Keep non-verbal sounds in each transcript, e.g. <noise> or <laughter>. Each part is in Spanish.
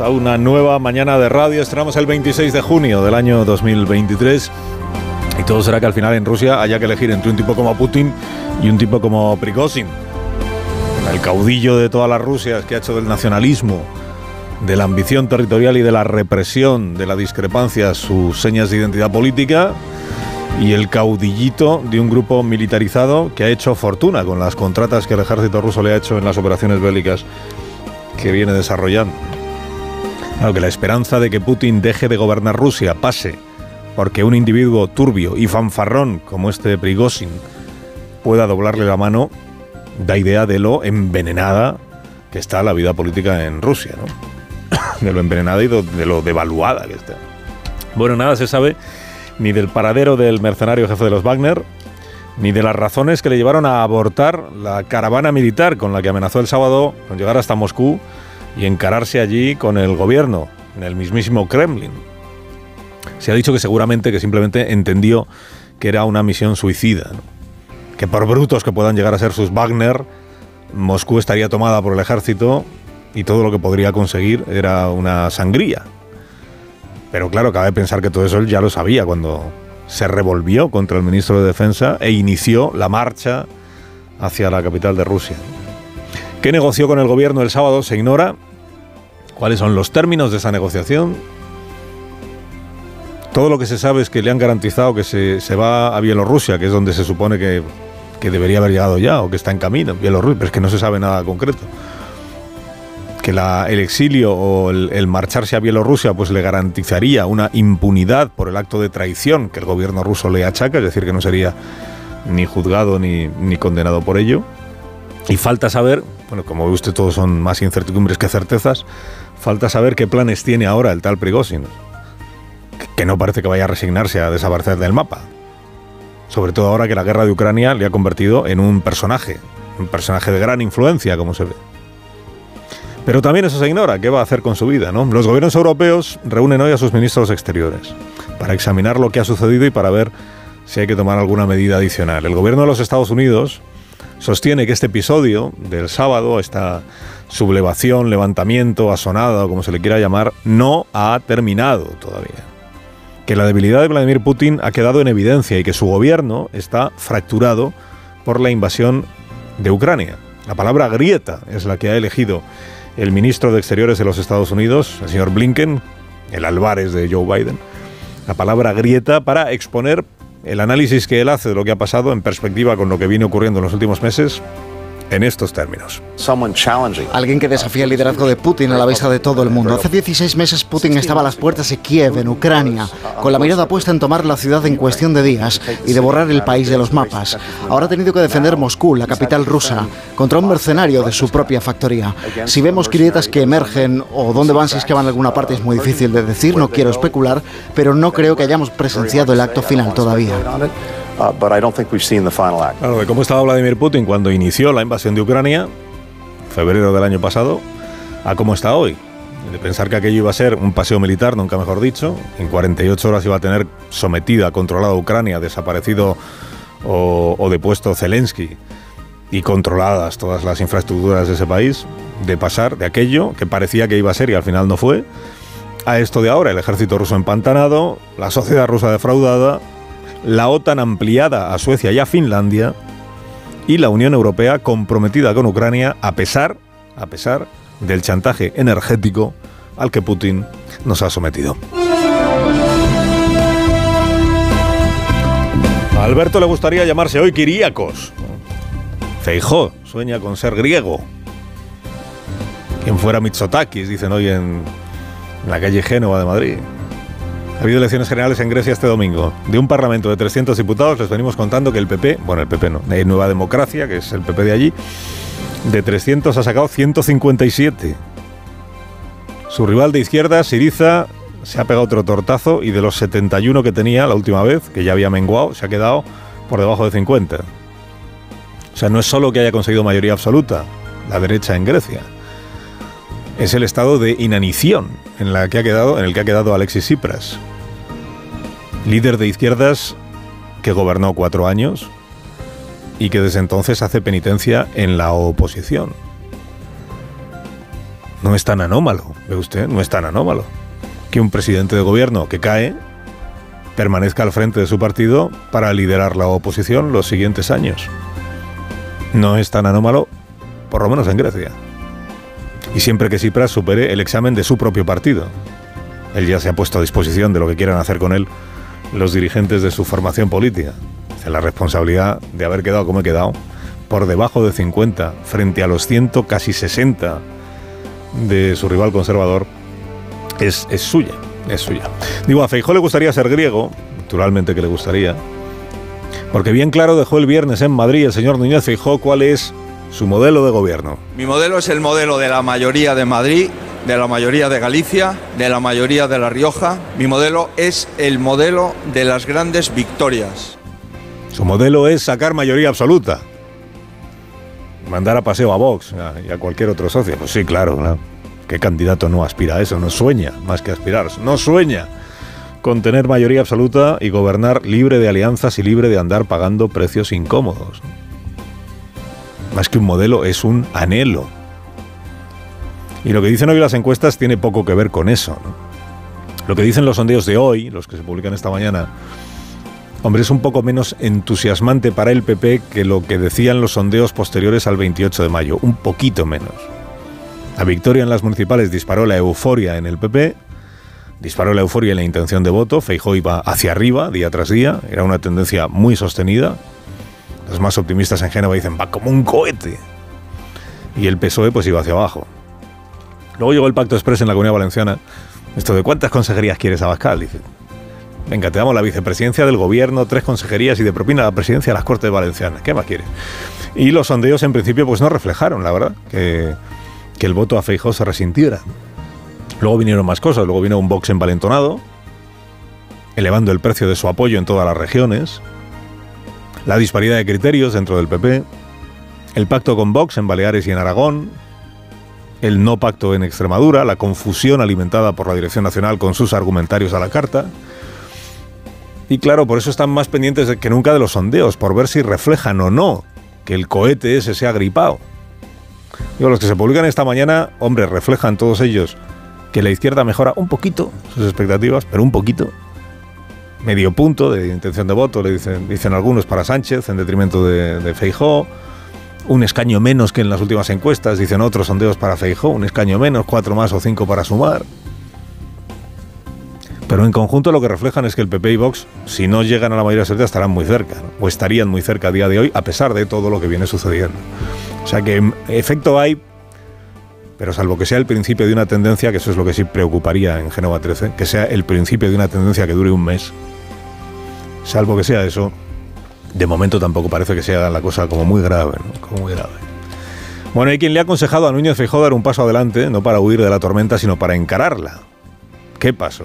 A una nueva mañana de radio. Estrenamos el 26 de junio del año 2023. Y todo será que al final en Rusia haya que elegir entre un tipo como Putin y un tipo como Prigozhin. El caudillo de todas las Rusias que ha hecho del nacionalismo, de la ambición territorial y de la represión, de la discrepancia, sus señas de identidad política. Y el caudillito de un grupo militarizado que ha hecho fortuna con las contratas que el ejército ruso le ha hecho en las operaciones bélicas que viene desarrollando. Claro que la esperanza de que Putin deje de gobernar Rusia pase porque un individuo turbio y fanfarrón como este Prigozhin pueda doblarle la mano da idea de lo envenenada que está la vida política en Rusia, ¿no? <coughs> De lo envenenada y de lo devaluada que está. Bueno, nada se sabe ni del paradero del mercenario jefe de los Wagner, ni de las razones que le llevaron a abortar la caravana militar con la que amenazó el sábado con llegar hasta Moscú y encararse allí con el gobierno, en el mismísimo Kremlin. Se ha dicho que seguramente que simplemente entendió que era una misión suicida, que por brutos que puedan llegar a ser sus Wagner, Moscú estaría tomada por el ejército y todo lo que podría conseguir era una sangría. Pero claro, cabe pensar que todo eso él ya lo sabía cuando se revolvió contra el ministro de Defensa e inició la marcha hacia la capital de Rusia. ¿Qué negoció con el gobierno el sábado? Se ignora. ¿Cuáles son los términos de esa negociación? Todo lo que se sabe es que le han garantizado que se, se va a Bielorrusia, que es donde se supone que, que, debería haber llegado ya o que está en camino, Bielorrusia, pero es que no se sabe nada concreto. Que el exilio o el, el, marcharse a Bielorrusia pues le garantizaría una impunidad por el acto de traición que el gobierno ruso le achaca, es decir, que no sería ni juzgado ni, ni condenado por ello. Y falta saber, bueno, como ve usted, todos son más incertidumbres que certezas, falta saber qué planes tiene ahora el tal Prigozhin, que no parece que vaya a resignarse a desaparecer del mapa. Sobre todo ahora que la guerra de Ucrania le ha convertido en un personaje, un personaje de gran influencia, como se ve. Pero también eso se ignora, ¿qué va a hacer con su vida? ¿no? Los gobiernos europeos reúnen hoy a sus ministros exteriores para examinar lo que ha sucedido y para ver si hay que tomar alguna medida adicional. El gobierno de los Estados Unidos sostiene que este episodio del sábado, esta sublevación, levantamiento, asonada o como se le quiera llamar, no ha terminado todavía. Que la debilidad de Vladimir Putin ha quedado en evidencia y que su gobierno está fracturado por la invasión de Ucrania. La palabra grieta es la que ha elegido el ministro de Exteriores de los Estados Unidos, el señor Blinken, el Álvarez de Joe Biden, la palabra grieta para exponer el análisis que él hace de lo que ha pasado en perspectiva con lo que viene ocurriendo en los últimos meses en estos términos. Alguien que desafía el liderazgo de Putin a la vista de todo el mundo. Hace 16 meses Putin estaba a las puertas de Kiev, en Ucrania, con la mirada puesta en tomar la ciudad en cuestión de días y de borrar el país de los mapas. Ahora ha tenido que defender Moscú, la capital rusa, contra un mercenario de su propia factoría. Si vemos grietas que emergen o dónde van, si es que van a alguna parte, es muy difícil de decir, no quiero especular, pero no creo que hayamos presenciado el acto final todavía. Uh, claro, de cómo estaba Vladimir Putin cuando inició la invasión de Ucrania, febrero del año pasado, a cómo está hoy. De pensar que aquello iba a ser un paseo militar, nunca mejor dicho, en 48 horas iba a tener sometida, controlada Ucrania, desaparecido o, o depuesto Zelensky y controladas todas las infraestructuras de ese país, de pasar de aquello que parecía que iba a ser y al final no fue, a esto de ahora, el ejército ruso empantanado, la sociedad rusa defraudada, la OTAN ampliada a Suecia y a Finlandia y la Unión Europea comprometida con Ucrania a pesar, a pesar del chantaje energético al que Putin nos ha sometido. A Alberto le gustaría llamarse hoy Kiríacos. Feijó sueña con ser griego. Quien fuera Mitsotakis, dicen hoy en la calle Génova de Madrid. Ha habido elecciones generales en Grecia este domingo. De un parlamento de 300 diputados les venimos contando que el PP, bueno, el PP no, hay Nueva Democracia, que es el PP de allí, de 300 ha sacado 157. Su rival de izquierda, Siriza, se ha pegado otro tortazo y de los 71 que tenía la última vez, que ya había menguado, se ha quedado por debajo de 50. O sea, no es solo que haya conseguido mayoría absoluta, la derecha en Grecia. Es el estado de inanición en, la que ha quedado, el que ha quedado Alexis Tsipras, líder de izquierdas que gobernó cuatro años y que desde entonces hace penitencia en la oposición. No es tan anómalo, ve usted, no es tan anómalo que un presidente de gobierno que cae permanezca al frente de su partido para liderar la oposición los siguientes años. No es tan anómalo, por lo menos en Grecia. Y siempre que Tsipras supere el examen de su propio partido. Él ya se ha puesto a disposición de lo que quieran hacer con él los dirigentes de su formación política. La responsabilidad de haber quedado como he quedado, por debajo de 50, frente a los 100, casi 60 de su rival conservador, es, es suya, es suya. Digo, a Feijó le gustaría ser griego, naturalmente que le gustaría, porque bien claro dejó el viernes en Madrid el señor Núñez Feijó cuál es su modelo de gobierno. Mi modelo es el modelo de la mayoría de Madrid, de la mayoría de Galicia, de la mayoría de La Rioja. Mi modelo es el modelo de las grandes victorias. Su modelo es sacar mayoría absoluta. Mandar a paseo a Vox y a cualquier otro socio. Pues sí, claro, claro. ¿Qué candidato no aspira a eso? No sueña, más que aspirar, no sueña con tener mayoría absoluta y gobernar libre de alianzas y libre de andar pagando precios incómodos. Más que un modelo, es un anhelo. Y lo que dicen hoy las encuestas tiene poco que ver con eso. Lo que dicen los sondeos de hoy, los que se publican esta mañana, hombre, es un poco menos entusiasmante para el PP que lo que decían los sondeos posteriores al 28 de mayo, un poquito menos. La victoria en las municipales disparó la euforia en el PP, disparó la euforia en la intención de voto, Feijó iba hacia arriba día tras día, era una tendencia muy sostenida. Los más optimistas en Génova dicen, va como un cohete. Y el PSOE pues iba hacia abajo. Luego llegó el Pacto Express en la Comunidad Valenciana. Esto de cuántas consejerías quieres Abascal, dice. Venga, te damos la vicepresidencia del gobierno, tres consejerías y de propina la presidencia de las Cortes Valencianas. ¿Qué más quieres? Y los sondeos en principio pues no reflejaron, la verdad, que que el voto a Feijóo se resintiera. Luego vinieron más cosas, luego vino un Vox envalentonado, elevando el precio de su apoyo en todas las regiones, la disparidad de criterios dentro del PP, el pacto con Vox en Baleares y en Aragón, el no pacto en Extremadura, la confusión alimentada por la Dirección Nacional con sus argumentarios a la carta. Y claro, por eso están más pendientes que nunca de los sondeos, por ver si reflejan o no que el cohete ese se ha gripado. Los que se publican esta mañana, hombre, reflejan todos ellos que la izquierda mejora un poquito sus expectativas, pero un poquito. Medio punto de intención de voto, le dicen, dicen algunos para Sánchez, en detrimento de, de Feijó. Un escaño menos que en las últimas encuestas, dicen otros sondeos para Feijó, un escaño menos, cuatro más o cinco para sumar. Pero en conjunto lo que reflejan es que el PP y Vox, si no llegan a la mayoría absoluta, estarán muy cerca, o estarían muy cerca a día de hoy, a pesar de todo lo que viene sucediendo. O sea que efecto hay, pero salvo que sea el principio de una tendencia, que eso es lo que sí preocuparía en Génova 13, que sea el principio de una tendencia que dure un mes, salvo que sea eso, de momento tampoco parece que sea la cosa como muy grave, ¿no? como muy grave. Bueno, hay quien le ha aconsejado a Núñez Feijóo dar un paso adelante, no para huir de la tormenta, sino para encararla. ¿Qué pasó?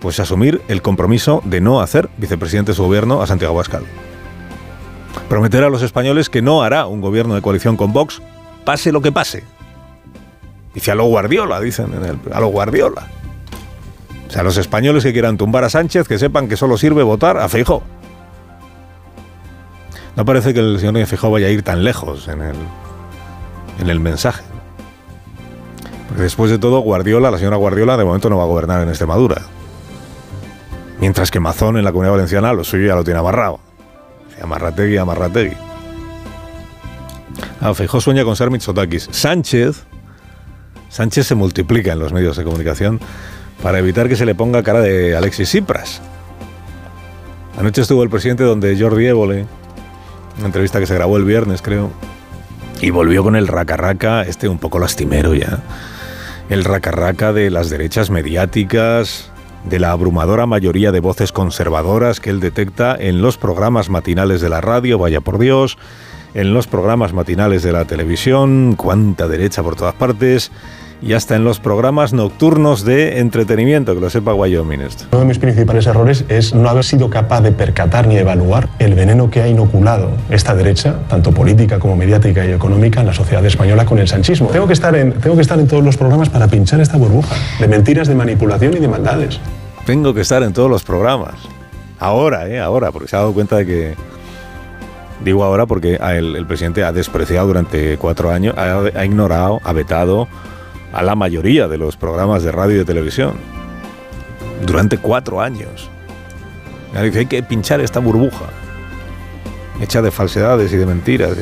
Pues asumir el compromiso de no hacer vicepresidente de su gobierno a Santiago Abascal. Prometer a los españoles que no hará un gobierno de coalición con Vox, pase lo que pase. Dice a lo Guardiola, dicen en el, a lo Guardiola. O sea, los españoles que quieran tumbar a Sánchez, que sepan que solo sirve votar a Feijó. No parece que el señor Feijó vaya a ir tan lejos en el, en el mensaje. Porque después de todo, Guardiola, la señora Guardiola, de momento no va a gobernar en Extremadura. Mientras que Mazón en la Comunidad Valenciana lo suyo ya lo tiene amarrado. Amarrategui, amarrategui. Ah, Feijó sueña con ser Mitsotakis. Sánchez, Sánchez se multiplica en los medios de comunicación para evitar que se le ponga cara de Alexis Tsipras. Anoche estuvo el presidente donde Jordi Évole, una entrevista que se grabó el viernes, creo, y volvió con el raca este un poco lastimero ya. El raca de las derechas mediáticas, de la abrumadora mayoría de voces conservadoras que él detecta en los programas matinales de la radio, vaya por Dios, en los programas matinales de la televisión, cuánta derecha por todas partes, y hasta en los programas nocturnos de entretenimiento, que lo sepa Wyoming esto. Uno de mis principales errores es no haber sido capaz de percatar ni evaluar el veneno que ha inoculado esta derecha, tanto política como mediática y económica, en la sociedad española con el sanchismo. Tengo que estar en, tengo que estar en todos los programas para pinchar esta burbuja de mentiras, de manipulación y de maldades. Tengo que estar en todos los programas. Ahora, ¿eh? Ahora, porque se ha dado cuenta de que Digo ahora porque el, el, presidente ha despreciado durante cuatro años, ha, ha, ignorado, ha vetado a la mayoría de los programas de radio y de televisión. Durante cuatro años. Hay que pinchar esta burbuja, hecha de falsedades y de mentiras.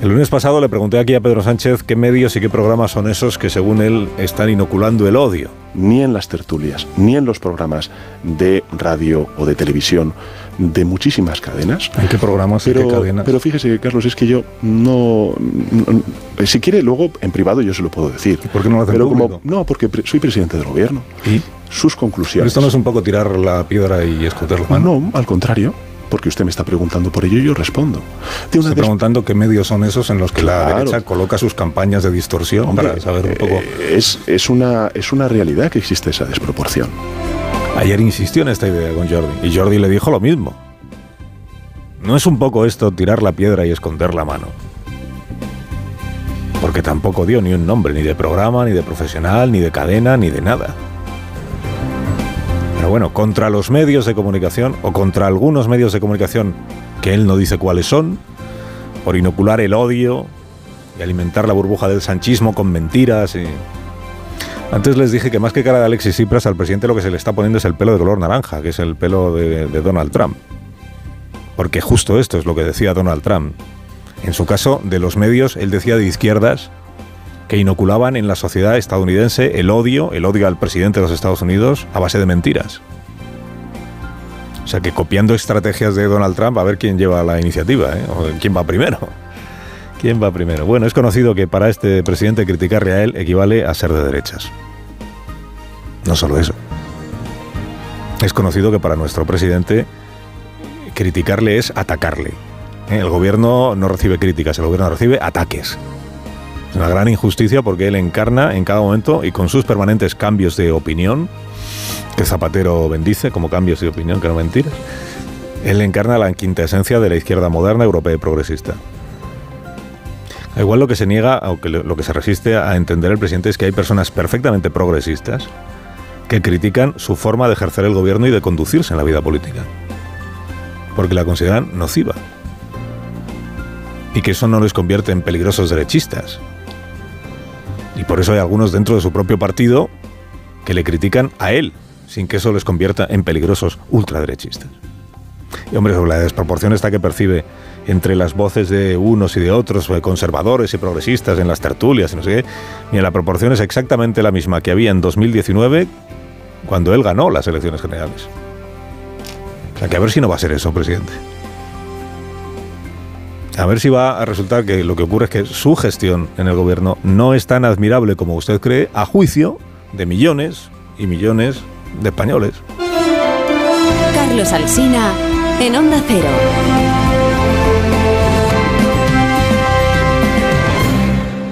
El lunes pasado le pregunté aquí a Pedro Sánchez qué medios y qué programas son esos que según él están inoculando el odio. Ni en las tertulias, ni en los programas de radio o de televisión de muchísimas cadenas. ¿En qué programas pero, y qué cadenas? Pero fíjese, Carlos, es que yo no, no, Si quiere, luego en privado yo se lo puedo decir. ¿Y ¿Por qué no lo hace pero como No, porque pre soy presidente del gobierno. ¿Y? Sus conclusiones. ¿Pero esto no es un poco tirar la piedra y mano? No, al contrario. Porque usted me está preguntando por ello y yo respondo. Estoy preguntando qué medios son esos en los que Claro. la derecha coloca sus campañas de distorsión Hombre, para saber un poco. eh, es, es, una, es una realidad que existe esa desproporción. Ayer insistió en esta idea con Jordi y Jordi le dijo lo mismo. No es un poco esto tirar la piedra y esconder la mano. Porque tampoco dio ni un nombre, ni de programa, ni de profesional, ni de cadena, ni de nada. Pero bueno, contra los medios de comunicación, o contra algunos medios de comunicación que él no dice cuáles son, por inocular el odio y alimentar la burbuja del sanchismo con mentiras y... Antes les dije que más que cara de Alexis Tsipras, al presidente lo que se le está poniendo es el pelo de color naranja, que es el pelo de, de Donald Trump. Porque justo esto es lo que decía Donald Trump. En su caso, de los medios, él decía de izquierdas que inoculaban en la sociedad estadounidense el odio, el odio al presidente de los Estados Unidos a base de mentiras. O sea que copiando estrategias de Donald Trump a ver quién lleva la iniciativa, ¿eh? quién va primero. <laughs> ¿Quién va primero? Bueno, es conocido que para este presidente criticarle a él equivale a ser de derechas. No solo eso. Es conocido que para nuestro presidente criticarle es atacarle. ¿eh? El gobierno no recibe críticas, el gobierno recibe ataques. Una gran injusticia porque él encarna en cada momento y con sus permanentes cambios de opinión, que Zapatero bendice como cambios de opinión, que no mentiras, él encarna la quinta esencia de la izquierda moderna, europea y progresista. Igual lo que se niega, aunque lo que se resiste a entender el presidente es que hay personas perfectamente progresistas que critican su forma de ejercer el gobierno y de conducirse en la vida política. Porque la consideran nociva. Y que eso no les convierte en peligrosos derechistas. Y por eso hay algunos dentro de su propio partido que le critican a él, sin que eso les convierta en peligrosos ultraderechistas. Y hombre, sobre la desproporción esta que percibe entre las voces de unos y de otros, conservadores y progresistas en las tertulias y no sé qué, mira, la proporción es exactamente la misma que había en 2019 cuando él ganó las elecciones generales. O sea, que a ver si no va a ser eso, presidente. A ver si va a resultar que lo que ocurre es que su gestión en el gobierno no es tan admirable como usted cree, a juicio de millones y millones de españoles. Carlos Alsina en Onda Cero.